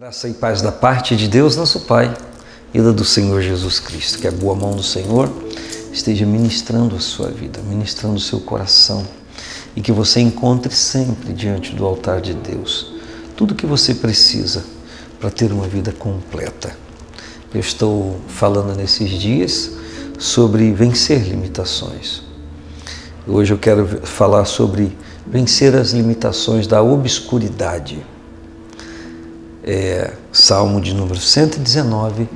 Graça e paz da parte de Deus, nosso Pai, e da do Senhor Jesus Cristo. Que a boa mão do Senhor esteja ministrando a sua vida, ministrando o seu coração e que você encontre sempre diante do altar de Deus tudo o que você precisa para ter uma vida completa. Eu estou falando nesses dias sobre vencer limitações. Hoje eu quero falar sobre vencer as limitações da obscuridade é, Salmo de número 119,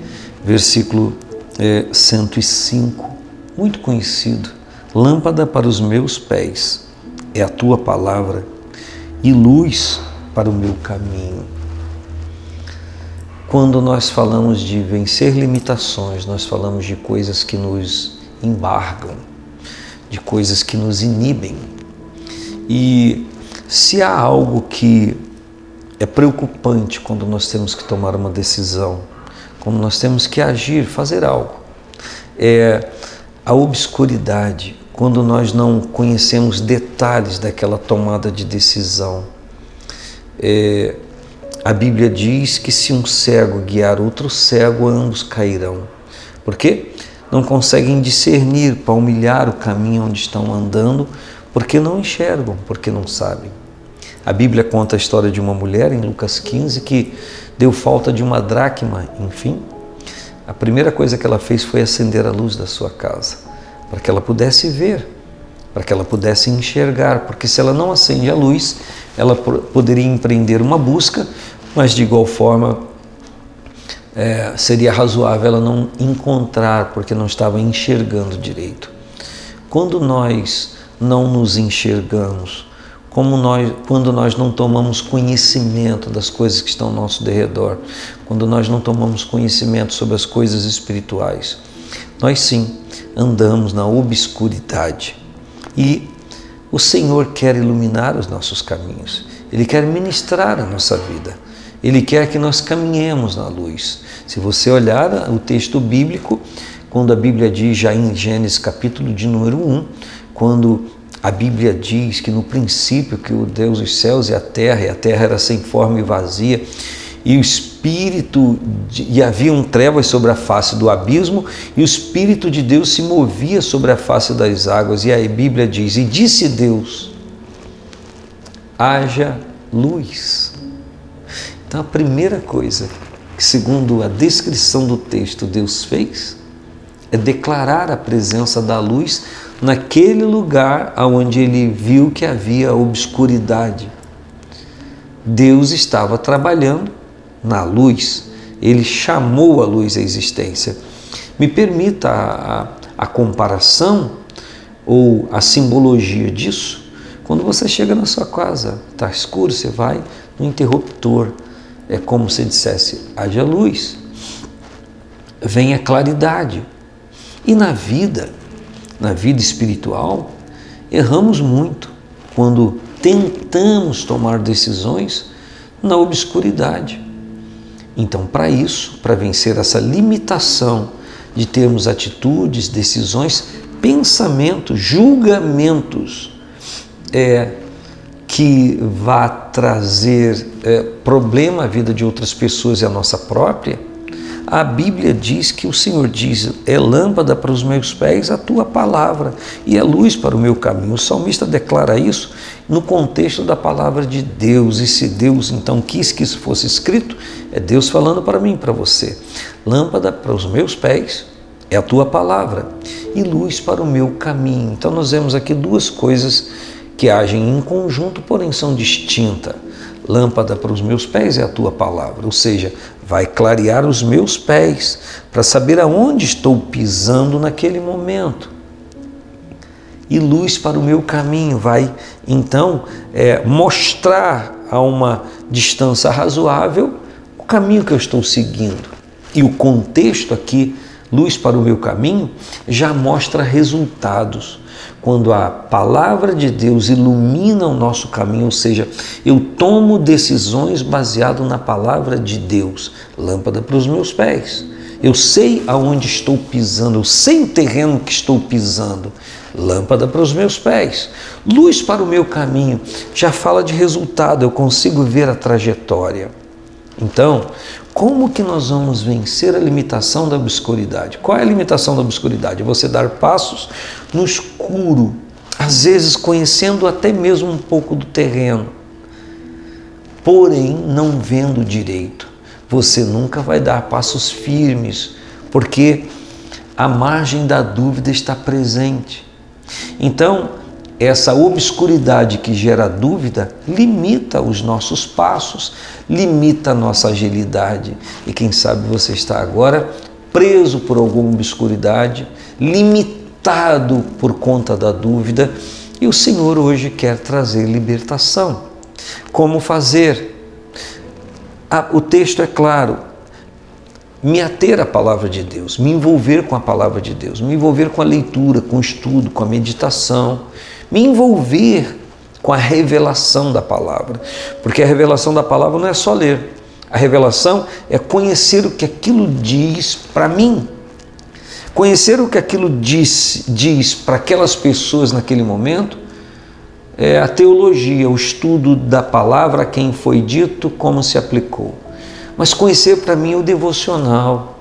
versículo é, 105, muito conhecido. Lâmpada para os meus pés é a tua palavra e luz para o meu caminho. Quando nós falamos de vencer limitações, nós falamos de coisas que nos embargam, de coisas que nos inibem. E se há algo que é preocupante quando nós temos que tomar uma decisão, quando nós temos que agir, fazer algo. É a obscuridade, quando nós não conhecemos detalhes daquela tomada de decisão. É, a Bíblia diz que se um cego guiar outro cego, ambos cairão. Por quê? Não conseguem discernir, palmilhar o caminho onde estão andando, porque não enxergam, porque não sabem. A Bíblia conta a história de uma mulher em Lucas 15 que deu falta de uma dracma, enfim. A primeira coisa que ela fez foi acender a luz da sua casa, para que ela pudesse ver, para que ela pudesse enxergar, porque se ela não acende a luz, ela poderia empreender uma busca, mas de igual forma é, seria razoável ela não encontrar, porque não estava enxergando direito. Quando nós não nos enxergamos, como nós, quando nós não tomamos conhecimento das coisas que estão ao nosso derredor, quando nós não tomamos conhecimento sobre as coisas espirituais, nós sim andamos na obscuridade. E o Senhor quer iluminar os nossos caminhos, Ele quer ministrar a nossa vida, Ele quer que nós caminhemos na luz. Se você olhar o texto bíblico, quando a Bíblia diz já em Gênesis capítulo de número 1, quando a Bíblia diz que no princípio que o Deus dos céus e a terra, e a terra era sem forma e vazia, e o Espírito, e haviam trevas sobre a face do abismo, e o Espírito de Deus se movia sobre a face das águas, e a Bíblia diz: E disse Deus: haja luz. Então a primeira coisa que, segundo a descrição do texto, Deus fez é declarar a presença da luz naquele lugar onde ele viu que havia obscuridade. Deus estava trabalhando na luz, ele chamou a luz à existência. Me permita a, a, a comparação ou a simbologia disso. Quando você chega na sua casa, está escuro, você vai no interruptor. É como se dissesse: haja luz, venha claridade. E na vida, na vida espiritual, erramos muito quando tentamos tomar decisões na obscuridade. Então, para isso, para vencer essa limitação de termos atitudes, decisões, pensamentos, julgamentos é, que vá trazer é, problema à vida de outras pessoas e à nossa própria, a Bíblia diz que o Senhor diz: é lâmpada para os meus pés a tua palavra e é luz para o meu caminho. O salmista declara isso no contexto da palavra de Deus. E se Deus então quis que isso fosse escrito, é Deus falando para mim, para você. Lâmpada para os meus pés é a tua palavra e luz para o meu caminho. Então nós vemos aqui duas coisas que agem em conjunto, porém são distintas. Lâmpada para os meus pés é a tua palavra, ou seja, vai clarear os meus pés para saber aonde estou pisando naquele momento. E luz para o meu caminho, vai então é, mostrar a uma distância razoável o caminho que eu estou seguindo. E o contexto aqui, luz para o meu caminho, já mostra resultados quando a palavra de Deus ilumina o nosso caminho, ou seja, eu tomo decisões baseado na palavra de Deus, lâmpada para os meus pés. Eu sei aonde estou pisando, eu sei o terreno que estou pisando. Lâmpada para os meus pés, luz para o meu caminho. Já fala de resultado, eu consigo ver a trajetória. Então, como que nós vamos vencer a limitação da obscuridade? Qual é a limitação da obscuridade? É você dar passos no escuro, às vezes conhecendo até mesmo um pouco do terreno, porém não vendo direito. Você nunca vai dar passos firmes, porque a margem da dúvida está presente. Então, essa obscuridade que gera dúvida limita os nossos passos, limita a nossa agilidade. E quem sabe você está agora preso por alguma obscuridade, limitado por conta da dúvida, e o Senhor hoje quer trazer libertação. Como fazer? Ah, o texto é claro, me ater à palavra de Deus, me envolver com a palavra de Deus, me envolver com a leitura, com o estudo, com a meditação, me envolver com a revelação da palavra. Porque a revelação da palavra não é só ler, a revelação é conhecer o que aquilo diz para mim. Conhecer o que aquilo diz, diz para aquelas pessoas naquele momento é a teologia, o estudo da palavra, quem foi dito, como se aplicou. Mas conhecer para mim é o devocional.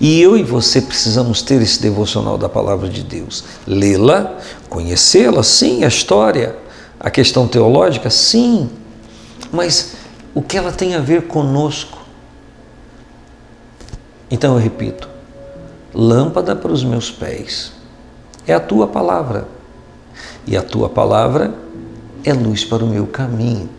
E eu e você precisamos ter esse devocional da palavra de Deus. Lê-la, conhecê-la, sim, a história, a questão teológica, sim. Mas o que ela tem a ver conosco? Então eu repito: lâmpada para os meus pés é a tua palavra, e a tua palavra é luz para o meu caminho.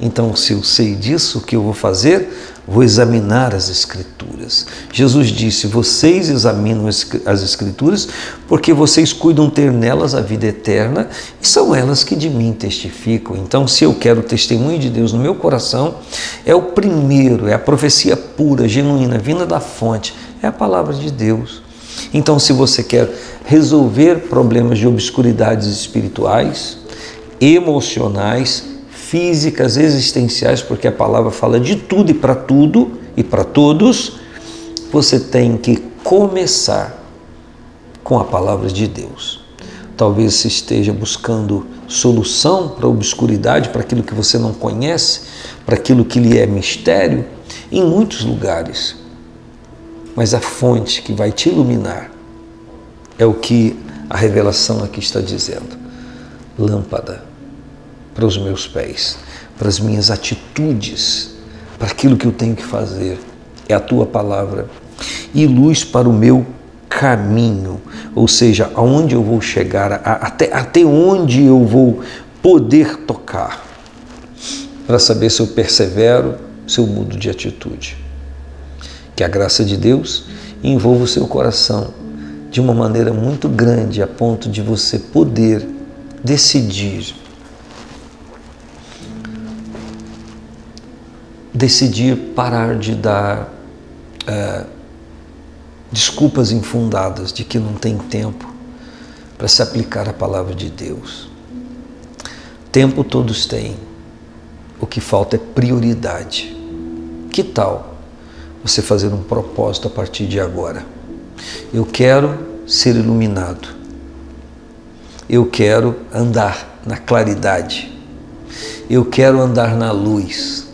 Então, se eu sei disso, o que eu vou fazer? Vou examinar as Escrituras. Jesus disse: Vocês examinam as Escrituras porque vocês cuidam ter nelas a vida eterna e são elas que de mim testificam. Então, se eu quero o testemunho de Deus no meu coração, é o primeiro, é a profecia pura, genuína, vinda da fonte, é a palavra de Deus. Então, se você quer resolver problemas de obscuridades espirituais, emocionais, físicas, existenciais, porque a palavra fala de tudo e para tudo e para todos, você tem que começar com a palavra de Deus. Talvez você esteja buscando solução para a obscuridade, para aquilo que você não conhece, para aquilo que lhe é mistério, em muitos lugares. Mas a fonte que vai te iluminar é o que a revelação aqui está dizendo. Lâmpada para os meus pés, para as minhas atitudes, para aquilo que eu tenho que fazer. É a tua palavra. E luz para o meu caminho, ou seja, aonde eu vou chegar, até, até onde eu vou poder tocar, para saber se eu persevero, se eu mudo de atitude. Que a graça de Deus envolva o seu coração de uma maneira muito grande, a ponto de você poder decidir decidir parar de dar é, desculpas infundadas de que não tem tempo para se aplicar a palavra de Deus. Tempo todos têm, o que falta é prioridade. Que tal você fazer um propósito a partir de agora? Eu quero ser iluminado. Eu quero andar na claridade. Eu quero andar na luz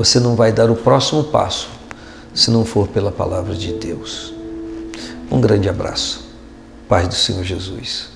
você não vai dar o próximo passo se não for pela palavra de Deus. Um grande abraço. Paz do Senhor Jesus.